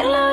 can love.